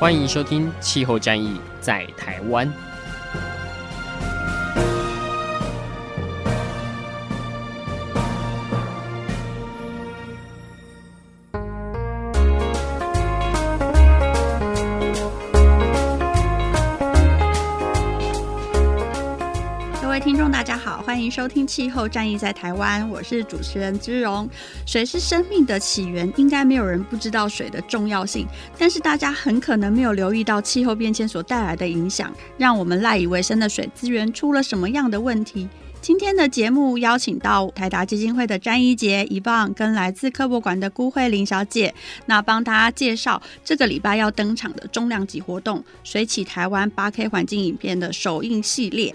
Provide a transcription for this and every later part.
欢迎收听《气候战役在台湾》。收听《气候战役在台湾》，我是主持人之荣。水是生命的起源，应该没有人不知道水的重要性。但是大家很可能没有留意到气候变迁所带来的影响，让我们赖以为生的水资源出了什么样的问题。今天的节目邀请到台达基金会的詹怡杰、一棒，跟来自科博馆的辜慧玲小姐，那帮大家介绍这个礼拜要登场的重量级活动——水起台湾八 K 环境影片的首映系列。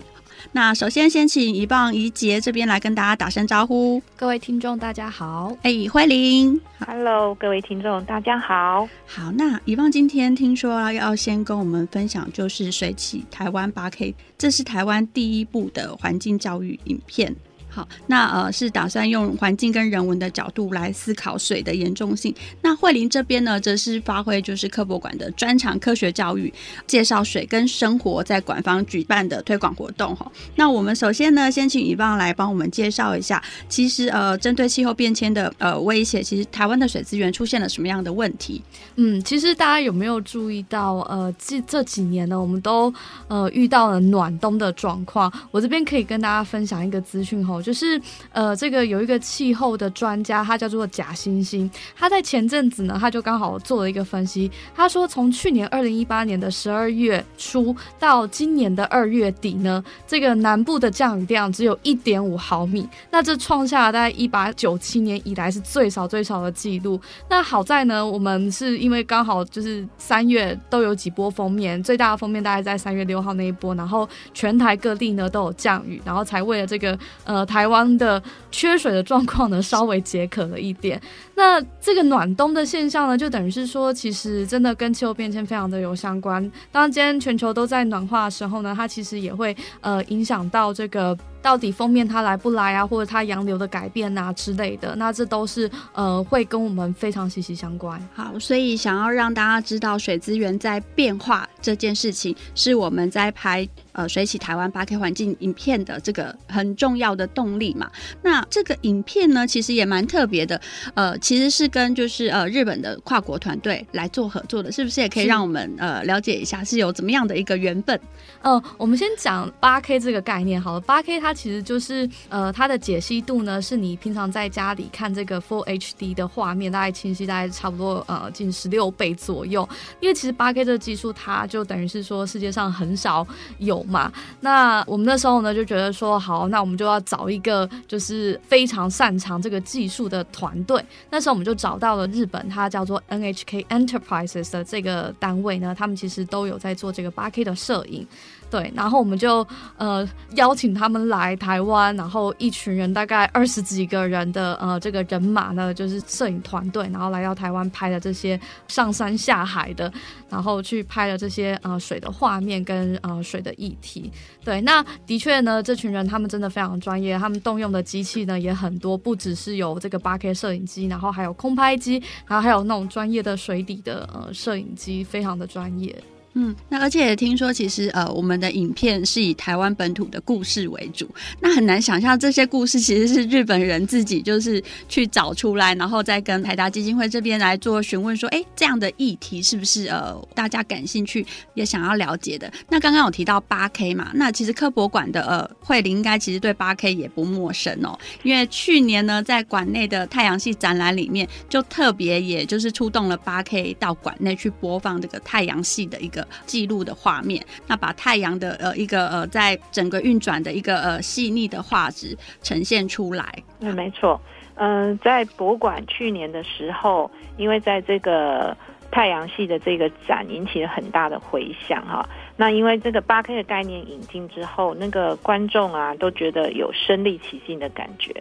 那首先先请一棒、怡杰这边来跟大家打声招呼。各位听众大家好，哎、欸，慧玲，Hello，各位听众大家好。好，那一棒今天听说要先跟我们分享，就是水起台湾八 K，这是台湾第一部的环境教育影片。好，那呃是打算用环境跟人文的角度来思考水的严重性。那慧玲这边呢，则是发挥就是科博馆的专长科学教育，介绍水跟生活在馆方举办的推广活动哈。那我们首先呢，先请伊棒来帮我们介绍一下，其实呃针对气候变迁的呃威胁，其实台湾的水资源出现了什么样的问题？嗯，其实大家有没有注意到呃这这几年呢，我们都呃遇到了暖冬的状况。我这边可以跟大家分享一个资讯哈。就是呃，这个有一个气候的专家，他叫做贾星星，他在前阵子呢，他就刚好做了一个分析。他说，从去年二零一八年的十二月初到今年的二月底呢，这个南部的降雨量只有一点五毫米，那这创下了大概一八九七年以来是最少最少的记录。那好在呢，我们是因为刚好就是三月都有几波封面，最大的封面大概在三月六号那一波，然后全台各地呢都有降雨，然后才为了这个呃。台台湾的缺水的状况呢，稍微解渴了一点。那这个暖冬的现象呢，就等于是说，其实真的跟气候变迁非常的有相关。当今天全球都在暖化的时候呢，它其实也会呃影响到这个。到底封面它来不来啊，或者它洋流的改变啊之类的，那这都是呃会跟我们非常息息相关。好，所以想要让大家知道水资源在变化这件事情，是我们在拍呃水起台湾八 K 环境影片的这个很重要的动力嘛。那这个影片呢，其实也蛮特别的，呃，其实是跟就是呃日本的跨国团队来做合作的，是不是也可以让我们呃了解一下是有怎么样的一个缘分？呃，我们先讲八 K 这个概念好了八 K 它。其实就是呃，它的解析度呢，是你平常在家里看这个 Full HD 的画面，大概清晰大概差不多呃近十六倍左右。因为其实八 K 这个技术，它就等于是说世界上很少有嘛。那我们那时候呢就觉得说，好，那我们就要找一个就是非常擅长这个技术的团队。那时候我们就找到了日本，它叫做 NHK Enterprises 的这个单位呢，他们其实都有在做这个八 K 的摄影。对，然后我们就呃邀请他们来台湾，然后一群人大概二十几个人的呃这个人马呢，就是摄影团队，然后来到台湾拍的这些上山下海的，然后去拍了这些呃水的画面跟呃水的议题。对，那的确呢，这群人他们真的非常专业，他们动用的机器呢也很多，不只是有这个八 K 摄影机，然后还有空拍机，然后还有那种专业的水底的呃摄影机，非常的专业。嗯，那而且也听说，其实呃，我们的影片是以台湾本土的故事为主。那很难想象这些故事其实是日本人自己就是去找出来，然后再跟台达基金会这边来做询问，说，哎，这样的议题是不是呃大家感兴趣也想要了解的？那刚刚有提到八 K 嘛，那其实科博馆的呃慧玲应该其实对八 K 也不陌生哦，因为去年呢在馆内的太阳系展览里面，就特别也就是出动了八 K 到馆内去播放这个太阳系的一个。记录的画面，那把太阳的呃一个呃在整个运转的一个呃细腻的画质呈现出来。嗯，没错。嗯、在博物馆去年的时候，因为在这个太阳系的这个展引起了很大的回响哈。那因为这个八 K 的概念引进之后，那个观众啊都觉得有身临其境的感觉。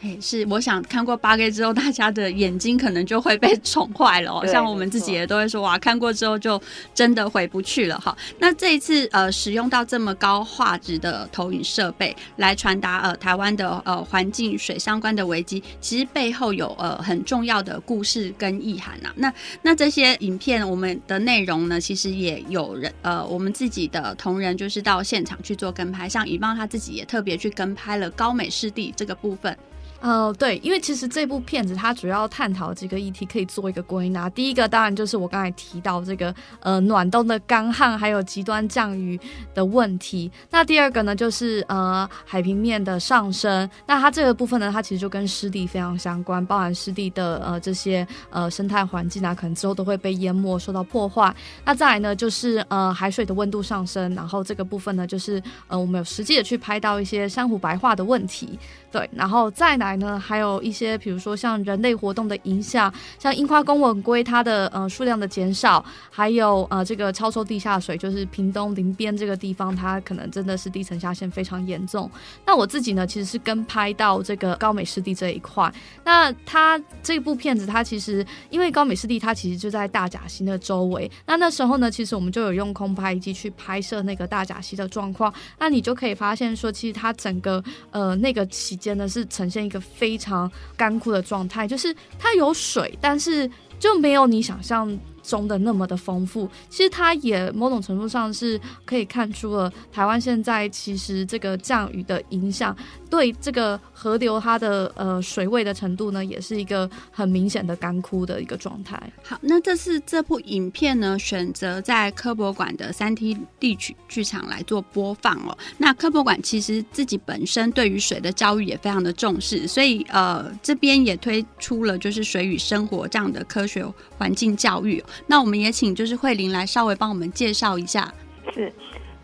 哎，是，我想看过八 K 之后，大家的眼睛可能就会被宠坏了。哦像我们自己也都会说，哇，看过之后就真的回不去了哈。那这一次呃，使用到这么高画质的投影设备来传达呃台湾的呃环境水相关的危机，其实背后有呃很重要的故事跟意涵呐。那那这些影片我们的内容呢，其实也有人呃我们自己的同仁就是到现场去做跟拍，像以棒他自己也特别去跟拍了高美湿地这个部分。呃，对，因为其实这部片子它主要探讨几个议题，可以做一个归纳。第一个当然就是我刚才提到这个呃暖冬的干旱，还有极端降雨的问题。那第二个呢，就是呃海平面的上升。那它这个部分呢，它其实就跟湿地非常相关，包含湿地的呃这些呃生态环境啊，可能之后都会被淹没、受到破坏。那再来呢，就是呃海水的温度上升，然后这个部分呢，就是呃我们有实际的去拍到一些珊瑚白化的问题。对，然后再来呢，还有一些，比如说像人类活动的影响，像樱花公文龟它的呃数量的减少，还有呃这个超抽地下水，就是屏东林边这个地方，它可能真的是地层下陷非常严重。那我自己呢，其实是跟拍到这个高美湿地这一块。那它这部片子，它其实因为高美湿地它其实就在大甲溪的周围，那那时候呢，其实我们就有用空拍机去拍摄那个大甲溪的状况，那你就可以发现说，其实它整个呃那个起间呢是呈现一个非常干枯的状态，就是它有水，但是就没有你想象中的那么的丰富。其实它也某种程度上是可以看出了台湾现在其实这个降雨的影响。对这个河流，它的呃水位的程度呢，也是一个很明显的干枯的一个状态。好，那这次这部影片呢，选择在科博馆的三 T 地区剧场来做播放哦。那科博馆其实自己本身对于水的教育也非常的重视，所以呃这边也推出了就是水与生活这样的科学环境教育。那我们也请就是慧玲来稍微帮我们介绍一下。是。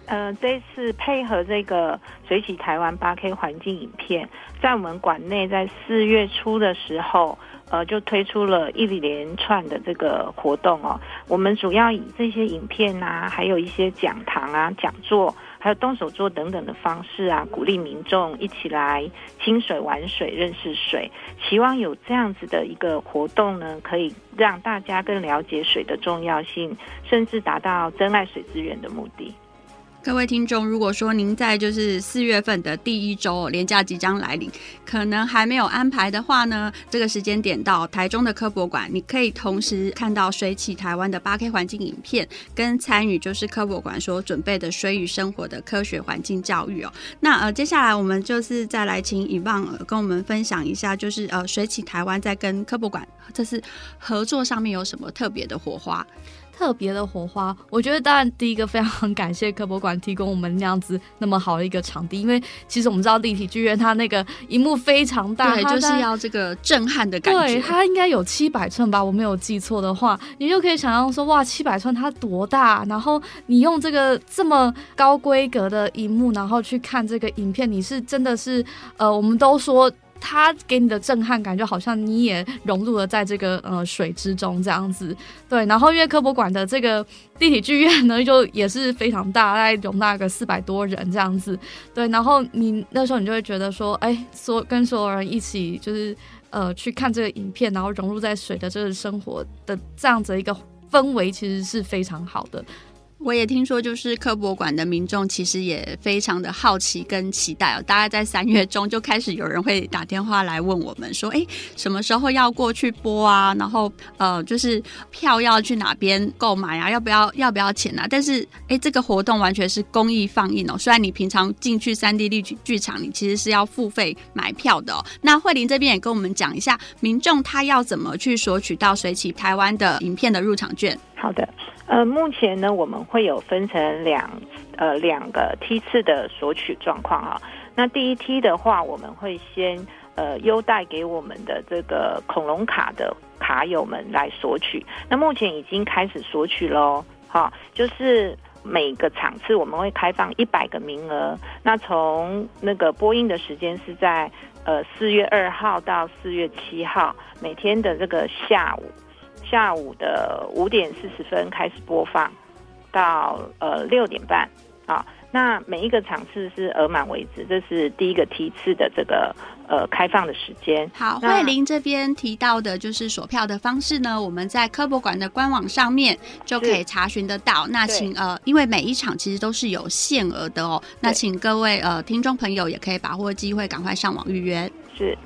呃，这次配合这个水起台湾八 K 环境影片，在我们馆内在四月初的时候，呃，就推出了一连串的这个活动哦。我们主要以这些影片啊，还有一些讲堂啊、讲座，还有动手做等等的方式啊，鼓励民众一起来亲水、玩水、认识水。希望有这样子的一个活动呢，可以让大家更了解水的重要性，甚至达到珍爱水资源的目的。各位听众，如果说您在就是四月份的第一周连假即将来临，可能还没有安排的话呢，这个时间点到台中的科博馆，你可以同时看到水起台湾的八 K 环境影片，跟参与就是科博馆所准备的水与生活的科学环境教育哦。那呃，接下来我们就是再来请以棒跟我们分享一下，就是呃水起台湾在跟科博馆这次合作上面有什么特别的火花。特别的火花，我觉得当然第一个非常感谢科博馆提供我们那样子那么好的一个场地，因为其实我们知道立体剧院它那个荧幕非常大，对，就是要这个震撼的感觉。对，它应该有七百寸吧，我没有记错的话，你就可以想象说，哇，七百寸它多大？然后你用这个这么高规格的荧幕，然后去看这个影片，你是真的是呃，我们都说。它给你的震撼感，就好像你也融入了在这个呃水之中这样子，对。然后因为科博馆的这个立体剧院呢，就也是非常大，大概容纳个四百多人这样子，对。然后你那时候你就会觉得说，哎，所跟所有人一起就是呃去看这个影片，然后融入在水的这个生活的这样子一个氛围，其实是非常好的。我也听说，就是科博馆的民众其实也非常的好奇跟期待哦。大概在三月中就开始有人会打电话来问我们说：“哎，什么时候要过去播啊？然后呃，就是票要去哪边购买啊？要不要要不要钱啊？”但是哎，这个活动完全是公益放映哦。虽然你平常进去三 D 立体剧场，你其实是要付费买票的。那慧玲这边也跟我们讲一下，民众他要怎么去索取到水起台湾的影片的入场券？好的。呃，目前呢，我们会有分成两呃两个梯次的索取状况哈。那第一梯的话，我们会先呃优待给我们的这个恐龙卡的卡友们来索取。那目前已经开始索取喽，哈，就是每个场次我们会开放一百个名额。那从那个播音的时间是在呃四月二号到四月七号，每天的这个下午，下午的五点四十分开始播放，到呃六点半啊。那每一个场次是额满为止，这是第一个梯次的这个呃开放的时间。好，慧玲这边提到的就是锁票的方式呢，我们在科博馆的官网上面就可以查询得到。那请呃，因为每一场其实都是有限额的哦，那请各位呃听众朋友也可以把握机会，赶快上网预约。是。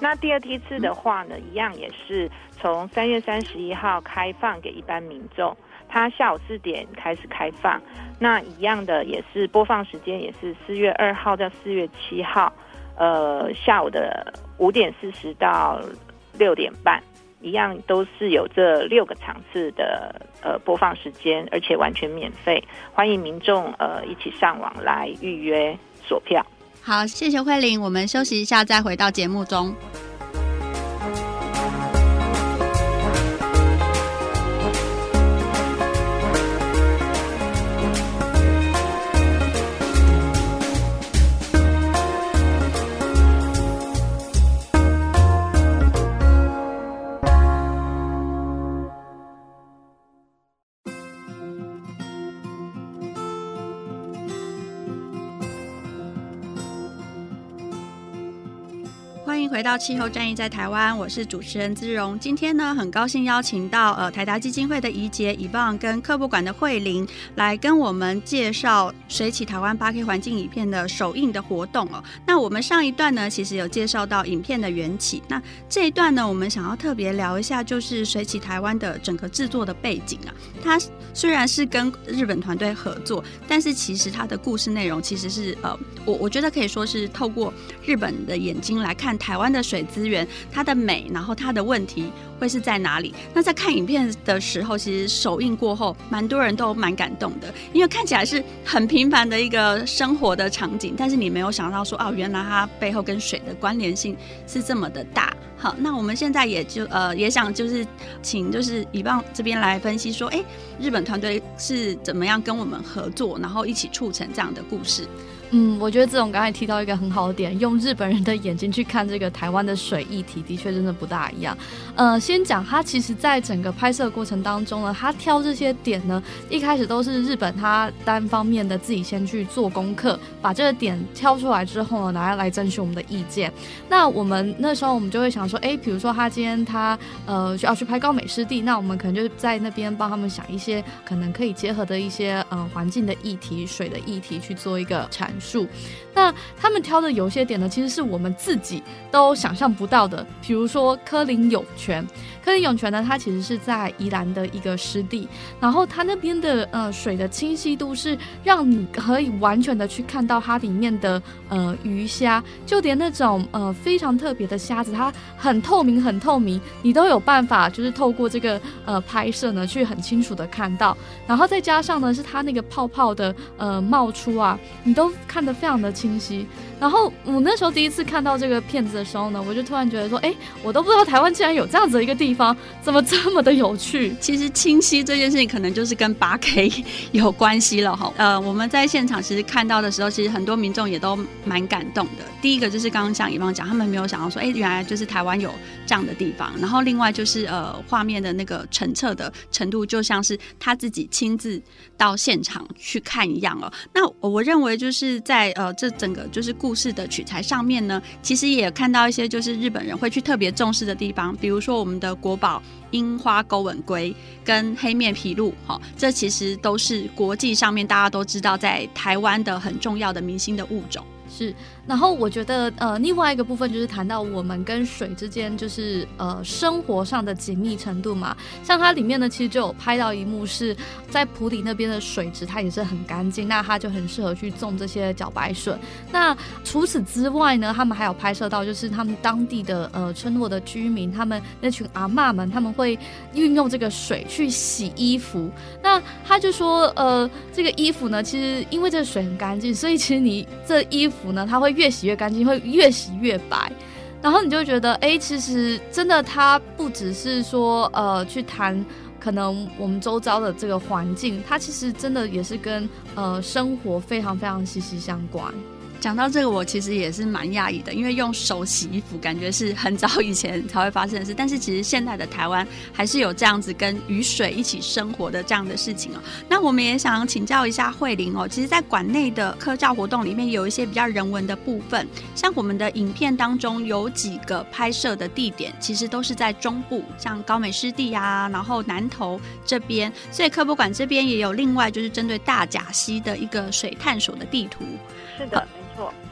那第二梯次的话呢，一样也是从三月三十一号开放给一般民众。它下午四点开始开放，那一样的也是播放时间也是四月二号到四月七号，呃，下午的五点四十到六点半，一样都是有这六个场次的呃播放时间，而且完全免费，欢迎民众呃一起上网来预约锁票。好，谢谢慧玲，我们休息一下再回到节目中。回到气候战役在台湾，我是主持人姿荣。今天呢，很高兴邀请到呃台达基金会的怡洁以棒跟科博馆的慧玲来跟我们介绍水起台湾 8K 环境影片的首映的活动哦。那我们上一段呢，其实有介绍到影片的缘起。那这一段呢，我们想要特别聊一下，就是水起台湾的整个制作的背景啊。它虽然是跟日本团队合作，但是其实它的故事内容其实是呃，我我觉得可以说是透过日本的眼睛来看台湾。的水资源，它的美，然后它的问题会是在哪里？那在看影片的时候，其实首映过后，蛮多人都蛮感动的，因为看起来是很平凡的一个生活的场景，但是你没有想到说，哦，原来它背后跟水的关联性是这么的大。好，那我们现在也就呃也想就是请就是以棒这边来分析说，哎，日本团队是怎么样跟我们合作，然后一起促成这样的故事。嗯，我觉得这种刚才提到一个很好的点，用日本人的眼睛去看这个台湾的水议题，的确真的不大一样。呃，先讲他其实在整个拍摄过程当中呢，他挑这些点呢，一开始都是日本他单方面的自己先去做功课，把这个点挑出来之后呢，拿来征询我们的意见。那我们那时候我们就会想说，哎，比如说他今天他呃需要去拍高美湿地，那我们可能就在那边帮他们想一些可能可以结合的一些呃环境的议题、水的议题去做一个产。数，那他们挑的有些点呢，其实是我们自己都想象不到的。比如说柯林有权，科林涌泉呢，它其实是在宜兰的一个湿地，然后它那边的呃水的清晰度是让你可以完全的去看到它里面的呃鱼虾，就连那种呃非常特别的虾子，它很透明很透明，你都有办法就是透过这个呃拍摄呢，去很清楚的看到。然后再加上呢，是它那个泡泡的呃冒出啊，你都。看得非常的清晰，然后我那时候第一次看到这个片子的时候呢，我就突然觉得说，哎，我都不知道台湾竟然有这样子的一个地方，怎么这么的有趣？其实清晰这件事情可能就是跟八 K 有关系了哈。呃，我们在现场其实看到的时候，其实很多民众也都蛮感动的。第一个就是刚刚像以方讲，他们没有想到说，哎，原来就是台湾有这样的地方。然后另外就是呃，画面的那个澄澈的程度，就像是他自己亲自到现场去看一样哦。那我认为就是。在呃，这整个就是故故事的取材上面呢，其实也看到一些就是日本人会去特别重视的地方，比如说我们的国宝樱花钩吻龟跟黑面琵鹭，哈、这其实都是国际上面大家都知道在台湾的很重要的明星的物种。是，然后我觉得呃，另外一个部分就是谈到我们跟水之间就是呃生活上的紧密程度嘛。像它里面呢，其实就有拍到一幕是在普里那边的水质，它也是很干净，那它就很适合去种这些茭白笋。那除此之外呢，他们还有拍摄到就是他们当地的呃村落的居民，他们那群阿嬷们，他们会运用这个水去洗衣服。那他就说呃，这个衣服呢，其实因为这个水很干净，所以其实你这衣服。呢，它会越洗越干净，会越洗越白，然后你就觉得，哎，其实真的，它不只是说，呃，去谈可能我们周遭的这个环境，它其实真的也是跟呃生活非常非常息息相关。讲到这个，我其实也是蛮讶异的，因为用手洗衣服，感觉是很早以前才会发生的事。但是其实现在的台湾还是有这样子跟雨水一起生活的这样的事情哦。那我们也想请教一下慧玲哦，其实，在馆内的科教活动里面，有一些比较人文的部分，像我们的影片当中有几个拍摄的地点，其实都是在中部，像高美湿地啊，然后南投这边，所以科博馆这边也有另外就是针对大甲溪的一个水探索的地图。是的。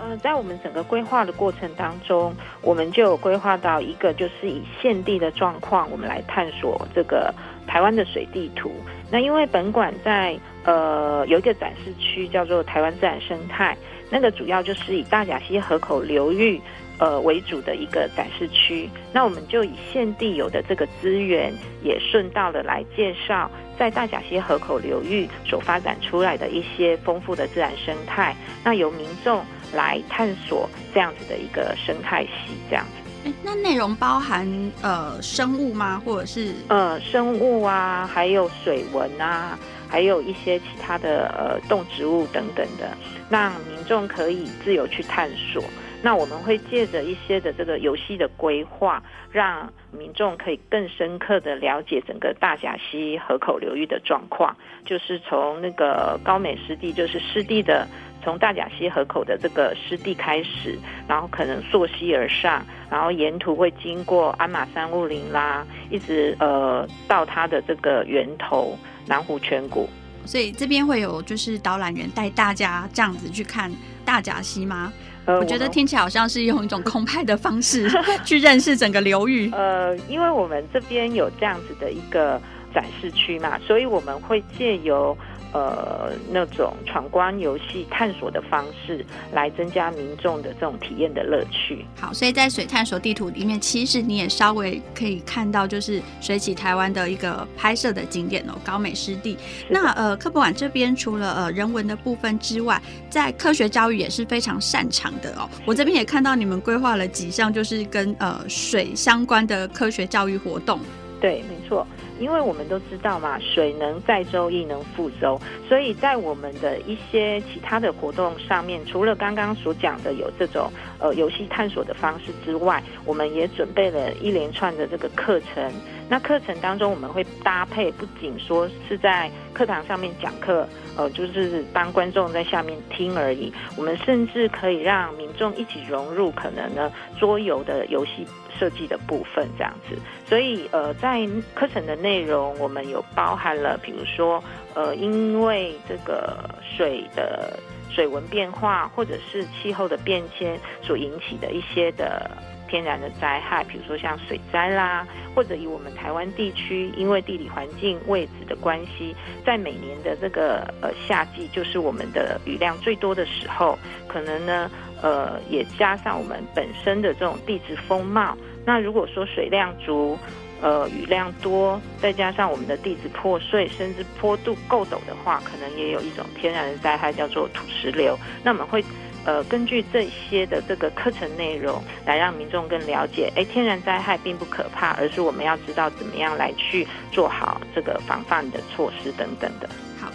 嗯、呃，在我们整个规划的过程当中，我们就有规划到一个，就是以现地的状况，我们来探索这个台湾的水地图。那因为本馆在呃有一个展示区叫做台湾自然生态，那个主要就是以大甲溪河口流域呃为主的一个展示区。那我们就以现地有的这个资源，也顺道的来介绍在大甲溪河口流域所发展出来的一些丰富的自然生态。那由民众。来探索这样子的一个生态系，这样子。那内容包含呃生物吗？或者是呃生物啊，还有水文啊，还有一些其他的呃动植物等等的，让民众可以自由去探索。那我们会借着一些的这个游戏的规划，让民众可以更深刻的了解整个大甲溪河口流域的状况，就是从那个高美湿地，就是湿地的。从大甲溪河口的这个湿地开始，然后可能溯溪而上，然后沿途会经过鞍马山雾林啦，一直呃到它的这个源头南湖泉谷。所以这边会有就是导览员带大家这样子去看大甲溪吗？呃，我觉得听起来好像是用一种空拍的方式 去认识整个流域。呃，因为我们这边有这样子的一个展示区嘛，所以我们会借由。呃，那种闯关游戏探索的方式，来增加民众的这种体验的乐趣。好，所以在水探索地图里面，其实你也稍微可以看到，就是水起台湾的一个拍摄的景点哦，高美湿地。那呃，科博馆这边除了呃人文的部分之外，在科学教育也是非常擅长的哦。我这边也看到你们规划了几项，就是跟呃水相关的科学教育活动。对，没错。因为我们都知道嘛，水能载舟亦能覆舟，所以在我们的一些其他的活动上面，除了刚刚所讲的有这种呃游戏探索的方式之外，我们也准备了一连串的这个课程。那课程当中，我们会搭配，不仅说是在课堂上面讲课，呃，就是当观众在下面听而已，我们甚至可以让民众一起融入可能呢桌游的游戏。设计的部分这样子，所以呃，在课程的内内容，我们有包含了，比如说呃，因为这个水的水文变化，或者是气候的变迁所引起的一些的天然的灾害，比如说像水灾啦，或者以我们台湾地区，因为地理环境位置的关系，在每年的这个呃夏季，就是我们的雨量最多的时候，可能呢。呃，也加上我们本身的这种地质风貌，那如果说水量足，呃，雨量多，再加上我们的地质破碎，甚至坡度够陡的话，可能也有一种天然的灾害叫做土石流。那我们会呃根据这些的这个课程内容，来让民众更了解，哎，天然灾害并不可怕，而是我们要知道怎么样来去做好这个防范的措施等等的。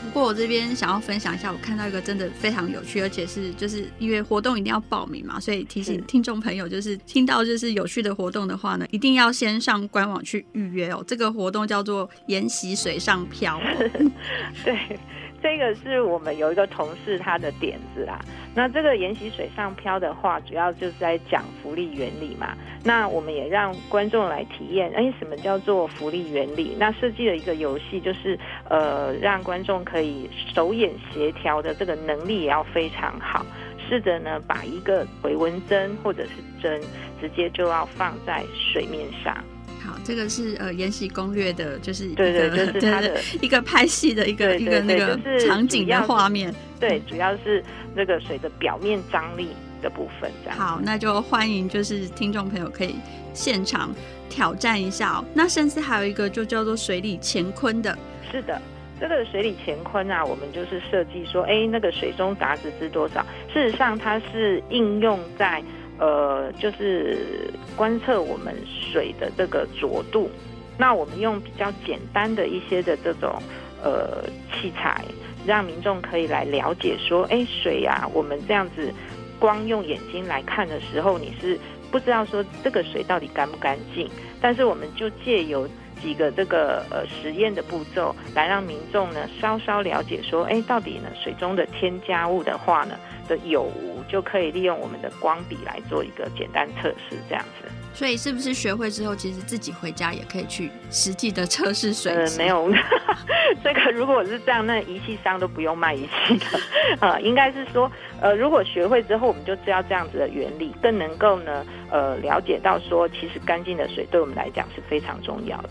不过我这边想要分享一下，我看到一个真的非常有趣，而且是就是因为活动一定要报名嘛，所以提醒听众朋友，就是听到就是有趣的活动的话呢，一定要先上官网去预约哦。这个活动叫做“研习水上漂”，对。这个是我们有一个同事他的点子啦。那这个研习水上漂的话，主要就是在讲浮力原理嘛。那我们也让观众来体验，哎，什么叫做浮力原理？那设计了一个游戏，就是呃，让观众可以手眼协调的这个能力也要非常好。试着呢，把一个回纹针或者是针，直接就要放在水面上。好，这个是呃《延禧攻略》的，就是一个对对，就是它的 一个拍戏的一个一个那个场景的画面。对，主要是那个水的表面张力的部分。这样。好，那就欢迎就是听众朋友可以现场挑战一下哦。那甚至还有一个就叫做水里乾坤的。是的，这个水里乾坤啊，我们就是设计说，哎，那个水中杂质是多少？事实上，它是应用在。呃，就是观测我们水的这个浊度，那我们用比较简单的一些的这种呃器材，让民众可以来了解说，哎，水呀、啊，我们这样子光用眼睛来看的时候，你是不知道说这个水到底干不干净。但是我们就借由几个这个呃实验的步骤，来让民众呢稍稍了解说，哎，到底呢水中的添加物的话呢的有无，就可以利用我们的光笔来做一个简单测试，这样子。所以是不是学会之后，其实自己回家也可以去实际的测试水质？呃，没有，这个如果是这样，那仪器商都不用卖仪器的。呃，应该是说，呃，如果学会之后，我们就知道这样子的原理，更能够呢，呃，了解到说，其实干净的水对我们来讲是非常重要的。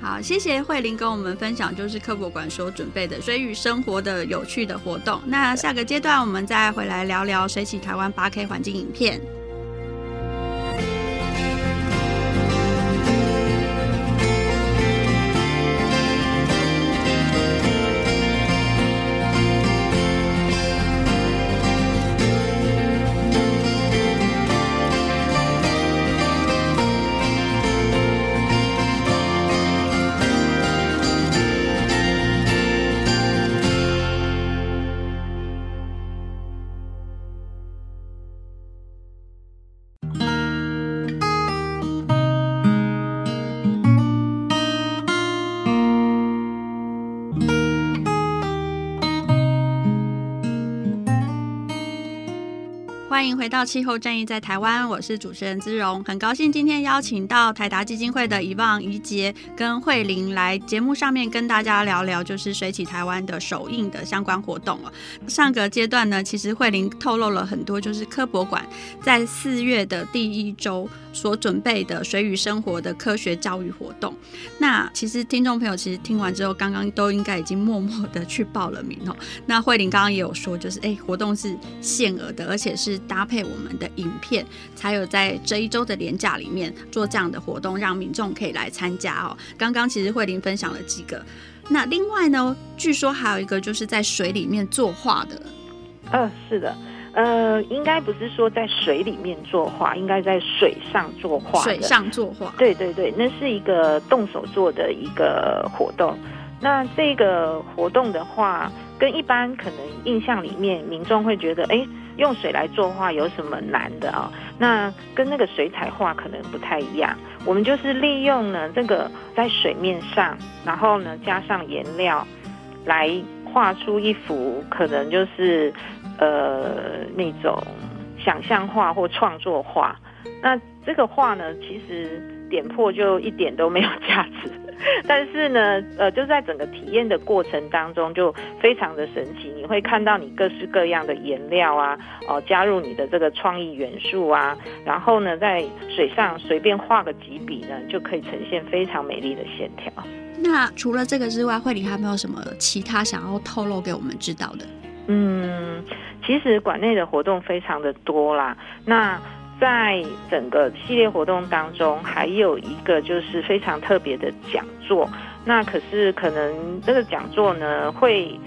好，谢谢慧玲跟我们分享，就是科博馆所准备的水与生活的有趣的活动。那下个阶段，我们再回来聊聊水洗台湾八 K 环境影片。I. 回到气候战役在台湾，我是主持人姿荣，很高兴今天邀请到台达基金会的遗忘、宜洁跟慧玲来节目上面跟大家聊聊，就是水起台湾的首映的相关活动哦。上个阶段呢，其实慧玲透露了很多，就是科博馆在四月的第一周所准备的水与生活的科学教育活动。那其实听众朋友其实听完之后，刚刚都应该已经默默的去报了名哦。那慧玲刚刚也有说，就是哎，活动是限额的，而且是。搭配我们的影片，才有在这一周的连假里面做这样的活动，让民众可以来参加哦。刚刚其实慧玲分享了几个，那另外呢，据说还有一个就是在水里面作画的。嗯、呃，是的，呃，应该不是说在水里面作画，应该在水上作画。水上作画，对对对，那是一个动手做的一个活动。那这个活动的话，跟一般可能印象里面民众会觉得，哎。用水来作画有什么难的啊？那跟那个水彩画可能不太一样。我们就是利用呢这个在水面上，然后呢加上颜料，来画出一幅可能就是呃那种想象画或创作画。那这个画呢，其实点破就一点都没有价值。但是呢，呃，就在整个体验的过程当中，就非常的神奇。你会看到你各式各样的颜料啊，哦、呃，加入你的这个创意元素啊，然后呢，在水上随便画个几笔呢，就可以呈现非常美丽的线条。那除了这个之外，慧玲还没有什么其他想要透露给我们知道的？嗯，其实馆内的活动非常的多啦。那在整个系列活动当中，还有一个就是非常特别的讲座。那可是可能这个讲座呢，会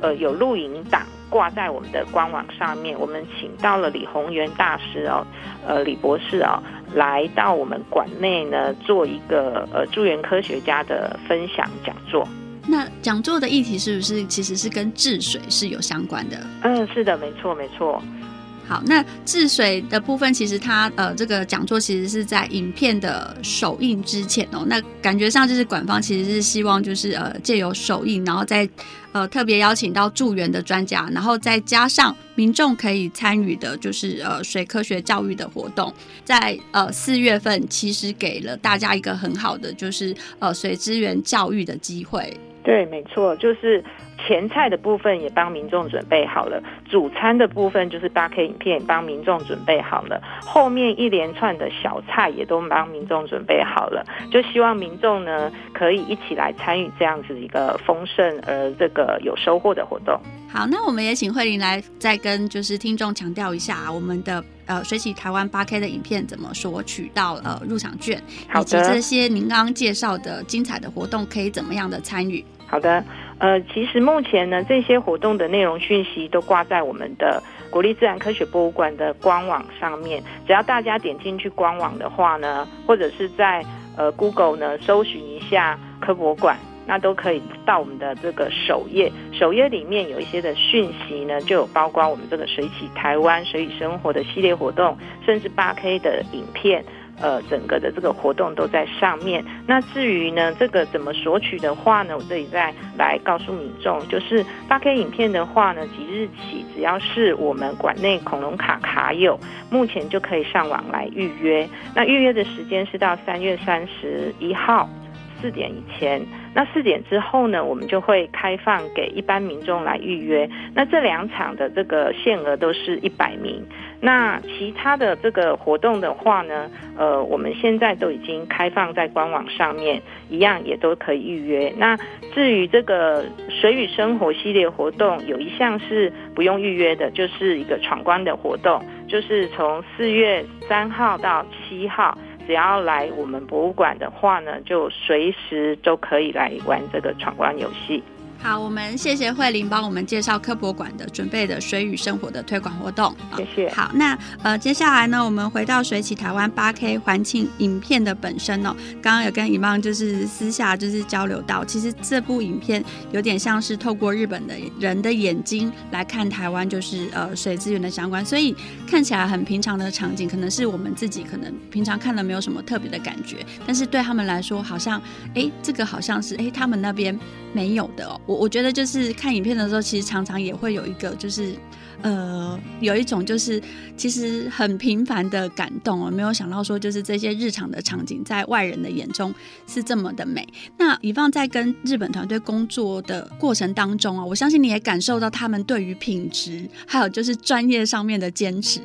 呃有录影档挂在我们的官网上面。我们请到了李宏源大师哦，呃李博士哦，来到我们馆内呢，做一个呃助缘科学家的分享讲座。那讲座的议题是不是其实是跟治水是有相关的？嗯，是的，没错，没错。好，那治水的部分，其实它呃，这个讲座其实是在影片的首映之前哦。那感觉上就是馆方其实是希望就是呃，借由首映，然后再呃特别邀请到助援的专家，然后再加上民众可以参与的，就是呃水科学教育的活动，在呃四月份其实给了大家一个很好的就是呃水资源教育的机会。对，没错，就是。前菜的部分也帮民众准备好了，主餐的部分就是八 K 影片也帮民众准备好了，后面一连串的小菜也都帮民众准备好了，就希望民众呢可以一起来参与这样子一个丰盛而这个有收获的活动。好，那我们也请慧玲来再跟就是听众强调一下我们的呃水洗台湾八 K 的影片怎么索取到呃入场券，以及这些您刚刚介绍的精彩的活动可以怎么样的参与？好的。呃，其实目前呢，这些活动的内容讯息都挂在我们的国立自然科学博物馆的官网上面。只要大家点进去官网的话呢，或者是在呃 Google 呢搜寻一下科博馆，那都可以到我们的这个首页，首页里面有一些的讯息呢，就有包括我们这个水起台湾水与生活的系列活动，甚至八 K 的影片。呃，整个的这个活动都在上面。那至于呢，这个怎么索取的话呢，我这里再来告诉民众，就是八 K 影片的话呢，即日起只要是我们馆内恐龙卡卡友，目前就可以上网来预约。那预约的时间是到三月三十一号四点以前。那四点之后呢，我们就会开放给一般民众来预约。那这两场的这个限额都是一百名。那其他的这个活动的话呢，呃，我们现在都已经开放在官网上面，一样也都可以预约。那至于这个水与生活系列活动，有一项是不用预约的，就是一个闯关的活动，就是从四月三号到七号。只要来我们博物馆的话呢，就随时都可以来玩这个闯关游戏。好，我们谢谢慧玲帮我们介绍科博馆的准备的水与生活的推广活动。谢谢。好，那呃接下来呢，我们回到水起台湾八 K 环境影片的本身哦。刚刚有跟 Yvonne 就是私下就是交流到，其实这部影片有点像是透过日本的人的眼睛来看台湾，就是呃水资源的相关，所以看起来很平常的场景，可能是我们自己可能平常看了没有什么特别的感觉，但是对他们来说，好像哎这个好像是哎他们那边没有的哦。我我觉得就是看影片的时候，其实常常也会有一个，就是呃，有一种就是其实很平凡的感动哦。没有想到说，就是这些日常的场景，在外人的眼中是这么的美。那 Yvonne 在跟日本团队工作的过程当中啊，我相信你也感受到他们对于品质还有就是专业上面的坚持。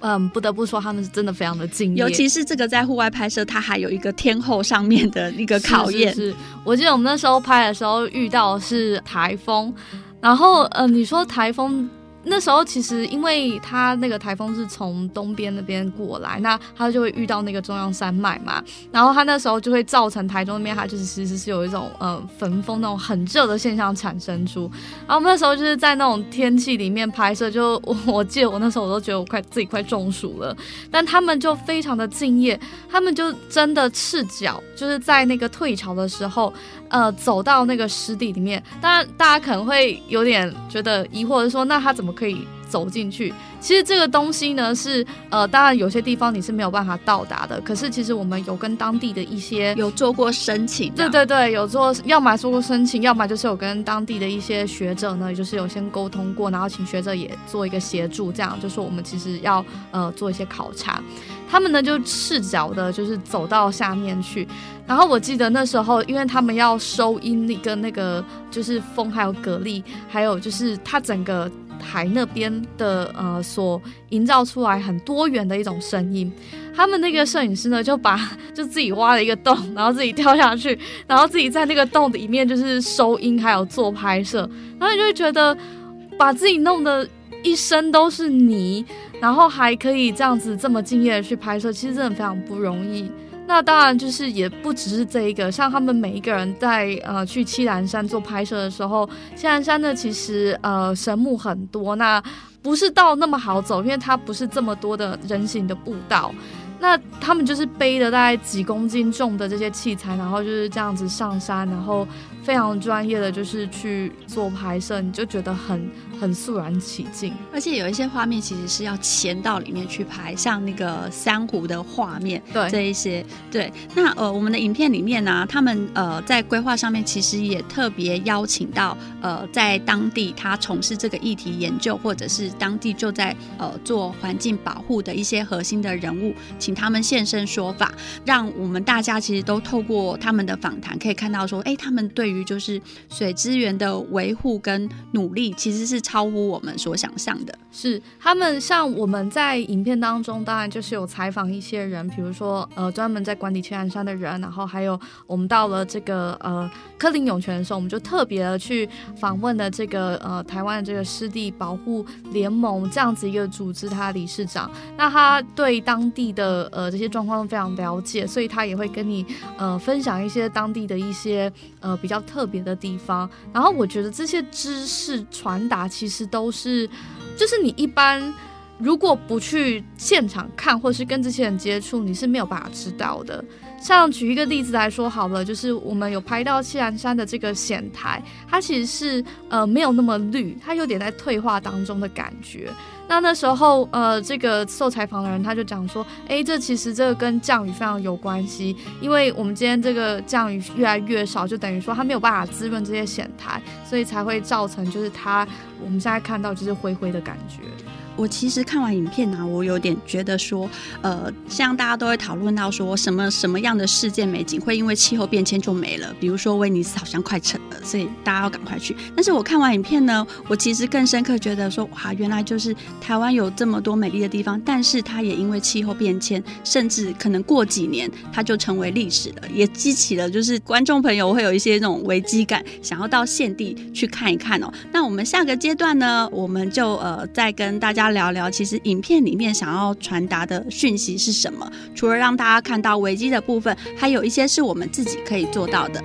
嗯，不得不说他们是真的非常的敬业，尤其是这个在户外拍摄，它还有一个天候上面的一个考验。是，是，是，我记得我们那时候拍的时候遇到的是台风，然后呃，你说台风。那时候其实，因为它那个台风是从东边那边过来，那它就会遇到那个中央山脉嘛，然后它那时候就会造成台中那边，它就是其实是有一种呃焚风那种很热的现象产生出。然后那时候就是在那种天气里面拍摄，就我我记得我那时候我都觉得我快自己快中暑了，但他们就非常的敬业，他们就真的赤脚，就是在那个退潮的时候，呃，走到那个湿地里面。当然，大家可能会有点觉得疑惑就说，那他怎么可以走进去？其实这个东西呢，是呃，当然有些地方你是没有办法到达的。可是其实我们有跟当地的一些有做过申请，对对对，有做，要么做过申请，要么就是有跟当地的一些学者呢，就是有先沟通过，然后请学者也做一个协助，这样就说我们其实要呃做一些考察。他们呢就赤脚的，就是走到下面去。然后我记得那时候，因为他们要收音那个那个，就是风还有蛤蜊，还有就是它整个台那边的呃所营造出来很多元的一种声音。他们那个摄影师呢就把就自己挖了一个洞，然后自己跳下去，然后自己在那个洞里面就是收音还有做拍摄。然后你就会觉得把自己弄得一身都是泥。然后还可以这样子这么敬业的去拍摄，其实真的非常不容易。那当然就是也不只是这一个，像他们每一个人在呃去七兰山做拍摄的时候，七兰山呢其实呃神木很多，那不是道那么好走，因为它不是这么多的人行的步道。那他们就是背着大概几公斤重的这些器材，然后就是这样子上山，然后非常专业的就是去做拍摄，你就觉得很很肃然起敬。而且有一些画面其实是要潜到里面去拍，像那个珊瑚的画面，对这一些，对。那呃，我们的影片里面呢、啊，他们呃在规划上面其实也特别邀请到呃在当地他从事这个议题研究，或者是当地就在呃做环境保护的一些核心的人物。请他们现身说法，让我们大家其实都透过他们的访谈，可以看到说，哎，他们对于就是水资源的维护跟努力，其实是超乎我们所想象的。是他们像我们在影片当中，当然就是有采访一些人，比如说呃专门在管理七兰山的人，然后还有我们到了这个呃科林涌泉的时候，我们就特别的去访问了这个呃台湾的这个湿地保护联盟这样子一个组织，他的理事长，那他对当地的。呃，这些状况非常了解，所以他也会跟你呃分享一些当地的一些呃比较特别的地方。然后我觉得这些知识传达其实都是，就是你一般如果不去现场看，或是跟这些人接触，你是没有办法知道的。像举一个例子来说好了，就是我们有拍到七兰山的这个藓苔，它其实是呃没有那么绿，它有点在退化当中的感觉。那那时候，呃，这个受采访的人他就讲说，哎，这其实这个跟降雨非常有关系，因为我们今天这个降雨越来越少，就等于说它没有办法滋润这些藓苔，所以才会造成就是它我们现在看到就是灰灰的感觉。我其实看完影片呢、我有点觉得说，呃，像大家都会讨论到说，什么什么样的世界美景会因为气候变迁就没了？比如说威尼斯好像快沉了，所以大家要赶快去。但是我看完影片呢，我其实更深刻觉得说，哇，原来就是台湾有这么多美丽的地方，但是它也因为气候变迁，甚至可能过几年它就成为历史了，也激起了就是观众朋友会有一些那种危机感，想要到现地去看一看哦。那我们下个阶段呢，我们就呃再跟大家。聊聊，其实影片里面想要传达的讯息是什么？除了让大家看到危机的部分，还有一些是我们自己可以做到的。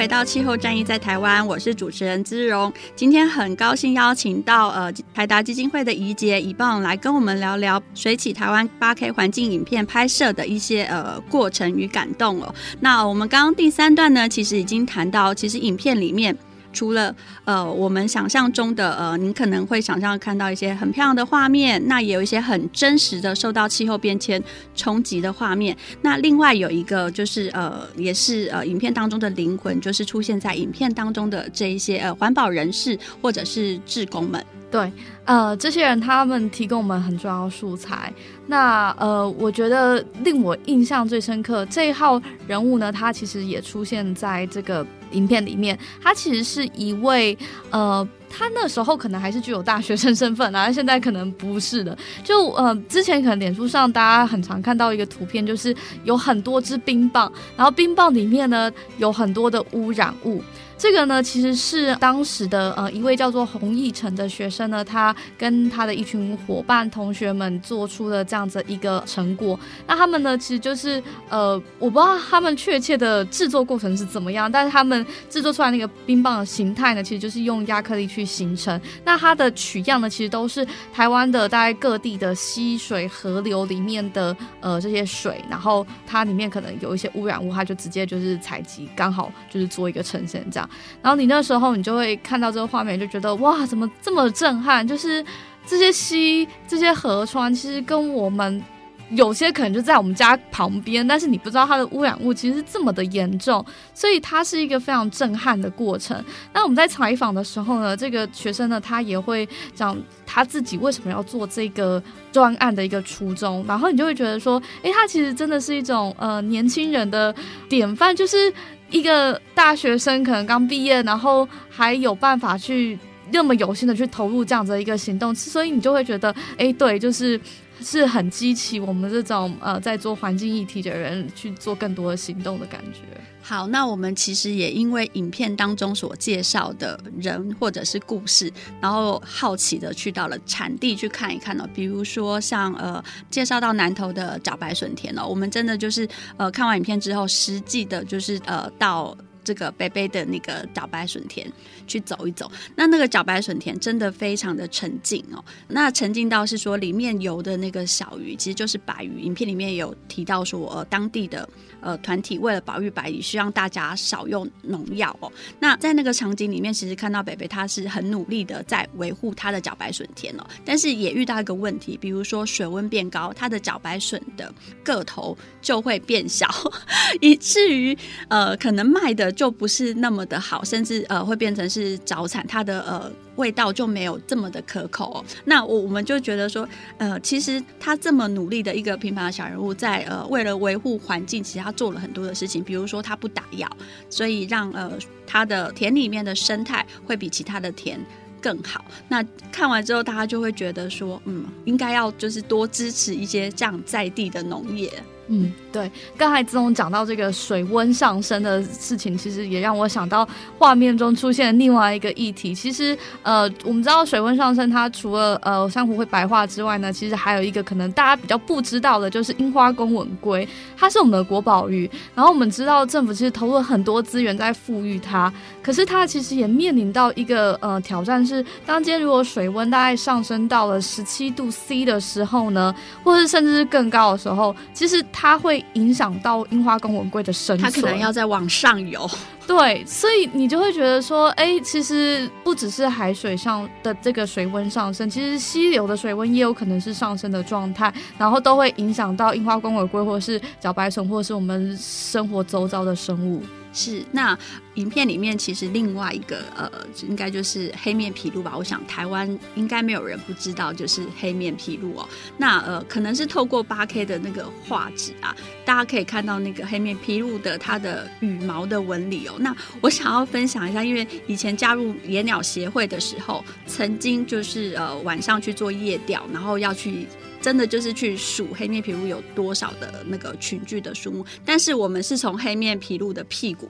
回到气候战役在台湾，我是主持人姿荣。今天很高兴邀请到呃台达基金会的怡杰怡棒来跟我们聊聊水起台湾八 K 环境影片拍摄的一些呃过程与感动哦。那我们刚刚第三段呢，其实已经谈到，其实影片里面。除了呃，我们想象中的呃，您可能会想象看到一些很漂亮的画面，那也有一些很真实的受到气候变迁冲击的画面。那另外有一个就是呃，也是呃，影片当中的灵魂，就是出现在影片当中的这一些呃，环保人士或者是志工们。对，呃，这些人他们提供我们很重要素材。那呃，我觉得令我印象最深刻这一号人物呢，他其实也出现在这个影片里面。他其实是一位呃，他那时候可能还是具有大学生身份啊，现在可能不是的。就呃，之前可能脸书上大家很常看到一个图片，就是有很多支冰棒，然后冰棒里面呢有很多的污染物。这个呢，其实是当时的呃一位叫做洪义成的学生呢，他跟他的一群伙伴同学们做出了这样子一个成果。那他们呢，其实就是呃，我不知道他们确切的制作过程是怎么样，但是他们制作出来那个冰棒的形态呢，其实就是用亚克力去去形成。那它的取样呢，其实都是台湾的大概各地的溪水、河流里面的呃这些水，然后它里面可能有一些污染物，它就直接就是采集，刚好就是做一个呈现这样。然后你那时候你就会看到这个画面，就觉得哇，怎么这么震撼？就是这些溪、这些河川，其实跟我们有些可能就在我们家旁边，但是你不知道它的污染物其实是这么的严重，所以它是一个非常震撼的过程。那我们在采访的时候呢，这个学生呢，他也会讲他自己为什么要做这个专案的一个初衷，然后你就会觉得说，诶，他其实真的是一种呃年轻人的典范，就是。一个大学生可能刚毕业，然后还有办法去那么有心的去投入这样子的一个行动，所以你就会觉得，哎，对，就是是很激起我们这种呃在做环境议题的人去做更多的行动的感觉。好，那我们其实也因为影片当中所介绍的人或者是故事，然后好奇的去到了产地去看一看哦。比如说像呃介绍到南投的茭白笋田哦，我们真的就是呃看完影片之后，实际的就是呃到这个北北的那个茭白笋田去走一走。那那个茭白笋田真的非常的沉静哦，那沉静到是说里面游的那个小鱼其实就是白鱼。影片里面有提到说，呃，当地的呃团体为了保育白鱼，希望大家少用农药哦。那在那个场景里面，其实看到北北他是很努力的在维护他的茭白笋田哦，但是也遇到一个问题，比如说水温变高，他的茭白笋的个头就会变小，以至于呃可能卖的就不是那么的好，甚至呃会变成是是早产，它的呃味道就没有这么的可口。那我我们就觉得说，呃，其实他这么努力的一个平凡的小人物在，在呃为了维护环境，其实他做了很多的事情，比如说他不打药，所以让呃他的田里面的生态会比其他的田更好。那看完之后，大家就会觉得说，嗯，应该要就是多支持一些这样在地的农业。嗯，对，刚才姿蓉讲到这个水温上升的事情，其实也让我想到画面中出现另外一个议题。其实，呃，我们知道水温上升，它除了呃珊瑚会白化之外呢，其实还有一个可能大家比较不知道的，就是樱花公吻龟，它是我们的国宝鱼。然后我们知道政府其实投入了很多资源在复育它，可是它其实也面临到一个呃挑战是，当今天如果水温大概上升到了十七度 C 的时候呢，或者是甚至是更高的时候，其实它会影响到樱花公文龟的生存，它可能要再往上游。对，所以你就会觉得说，哎，其实不只是海水上的这个水温上升，其实溪流的水温也有可能是上升的状态，然后都会影响到樱花公文龟，或是小白虫，或是我们生活周遭的生物。是，那影片里面其实另外一个呃，应该就是黑面琵鹭吧。我想台湾应该没有人不知道，就是黑面琵鹭哦。那呃，可能是透过八 K 的那个画质啊，大家可以看到那个黑面琵鹭的它的羽毛的纹理哦。那我想要分享一下，因为以前加入野鸟协会的时候，曾经就是呃晚上去做夜钓，然后要去。真的就是去数黑面琵鹭有多少的那个群聚的数目，但是我们是从黑面琵鹭的屁股。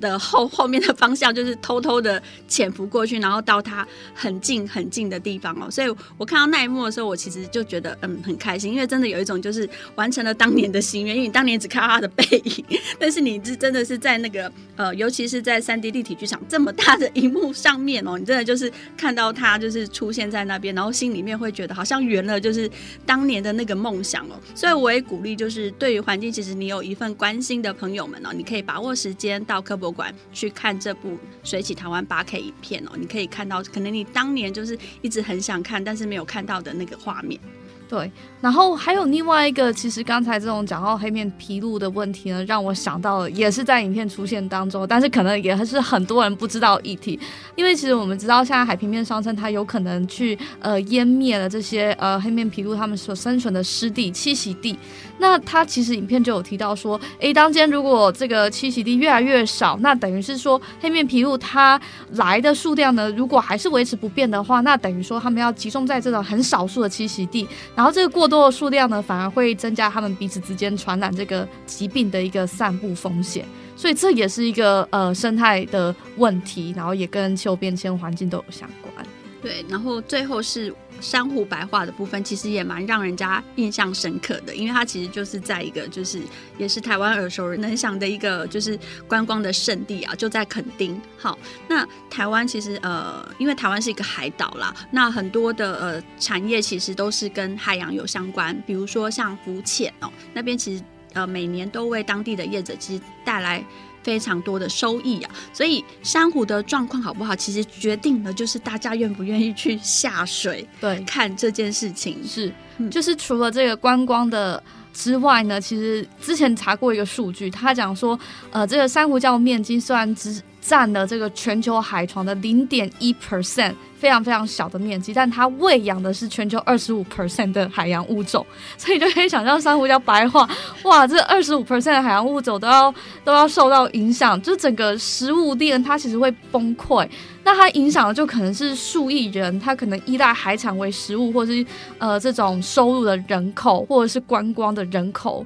的后后面的方向就是偷偷的潜伏过去，然后到他很近很近的地方哦。所以我看到那一幕的时候，我其实就觉得嗯很开心，因为真的有一种就是完成了当年的心愿。因为你当年只看到他的背影，但是你是真的是在那个呃，尤其是在三 D 立体剧场这么大的荧幕上面哦，你真的就是看到他就是出现在那边，然后心里面会觉得好像圆了就是当年的那个梦想哦。所以我也鼓励就是对于环境，其实你有一份关心的朋友们哦，你可以把握时间到科博馆去看这部《水起台湾》八 K 影片哦，你可以看到可能你当年就是一直很想看，但是没有看到的那个画面。对，然后还有另外一个，其实刚才这种讲到黑面琵鹭的问题呢，让我想到，也是在影片出现当中，但是可能也是很多人不知道议题，因为其实我们知道，现在海平面上升，它有可能去呃淹灭了这些呃黑面琵鹭它们所生存的湿地栖息地。那它其实影片就有提到说，诶，当间如果这个栖息地越来越少，那等于是说黑面琵鹭它来的数量呢，如果还是维持不变的话，那等于说它们要集中在这种很少数的栖息地。然后这个过多的数量呢，反而会增加他们彼此之间传染这个疾病的一个散布风险，所以这也是一个呃生态的问题，然后也跟气候变迁环境都有相关。对，然后最后是珊瑚白化的部分，其实也蛮让人家印象深刻的，因为它其实就是在一个就是也是台湾耳熟能详的一个就是观光的圣地啊，就在垦丁。好，那台湾其实呃，因为台湾是一个海岛啦，那很多的呃产业其实都是跟海洋有相关，比如说像浮潜哦，那边其实呃每年都为当地的业者其实带来。非常多的收益啊，所以珊瑚的状况好不好，其实决定了就是大家愿不愿意去下水，对，看这件事情。是，就是除了这个观光的之外呢，其实之前查过一个数据，他讲说，呃，这个珊瑚礁面积虽然只占了这个全球海床的零点一 percent。非常非常小的面积，但它喂养的是全球二十五 percent 的海洋物种，所以就可以想象珊瑚礁白化，哇，这二十五 percent 的海洋物种都要都要受到影响，就整个食物链它其实会崩溃。那它影响的就可能是数亿人，他可能依赖海产为食物，或是呃这种收入的人口，或者是观光的人口。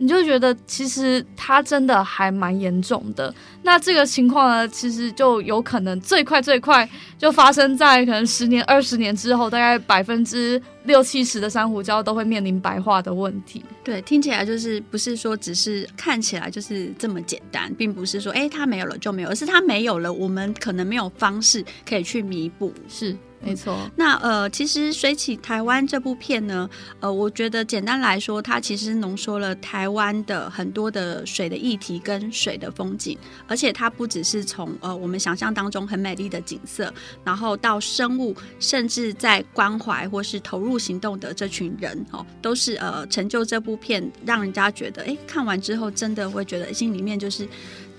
你就觉得其实它真的还蛮严重的。那这个情况呢，其实就有可能最快最快就发生在可能十年、二十年之后，大概百分之六七十的珊瑚礁都会面临白化的问题。对，听起来就是不是说只是看起来就是这么简单，并不是说哎它没有了就没有，而是它没有了，我们可能没有方式可以去弥补。是。没错，那呃，其实《水起台湾》这部片呢，呃，我觉得简单来说，它其实浓缩了台湾的很多的水的议题跟水的风景，而且它不只是从呃我们想象当中很美丽的景色，然后到生物，甚至在关怀或是投入行动的这群人哦，都是呃成就这部片，让人家觉得哎，看完之后真的会觉得心里面就是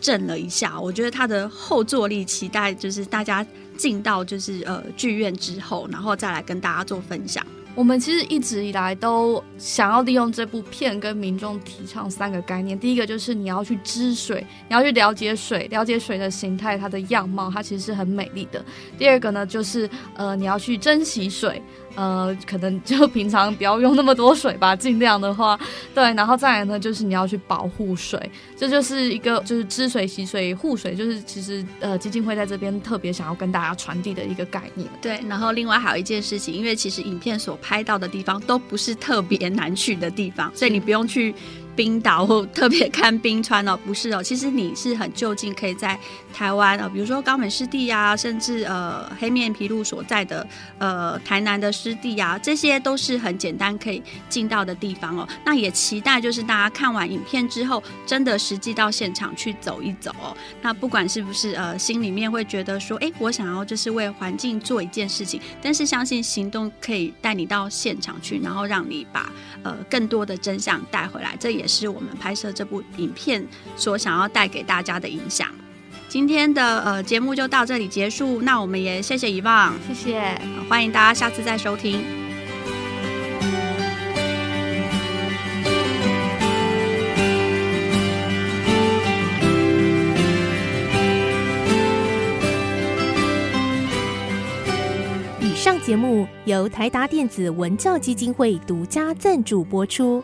震了一下。我觉得它的后坐力，期待就是大家。进到就是呃剧院之后，然后再来跟大家做分享。我们其实一直以来都想要利用这部片跟民众提倡三个概念。第一个就是你要去知水，你要去了解水，了解水的形态、它的样貌，它其实是很美丽的。第二个呢，就是呃你要去珍惜水。呃，可能就平常不要用那么多水吧，尽量的话，对，然后再来呢，就是你要去保护水，这就是一个就是知水、洗水、护水，就是其实呃基金会在这边特别想要跟大家传递的一个概念。对，然后另外还有一件事情，因为其实影片所拍到的地方都不是特别难去的地方，所以你不用去。冰岛或特别看冰川哦，不是哦，其实你是很就近，可以在台湾啊，比如说高美湿地呀，甚至呃黑面琵鹭所在的呃台南的湿地呀，这些都是很简单可以进到的地方哦。那也期待就是大家看完影片之后，真的实际到现场去走一走哦。那不管是不是呃心里面会觉得说，哎，我想要就是为环境做一件事情，但是相信行动可以带你到现场去，然后让你把呃更多的真相带回来。这也。也是我们拍摄这部影片所想要带给大家的影响。今天的呃节目就到这里结束，那我们也谢谢遗忘，谢谢，欢迎大家下次再收听。以上节目由台达电子文教基金会独家赞助播出。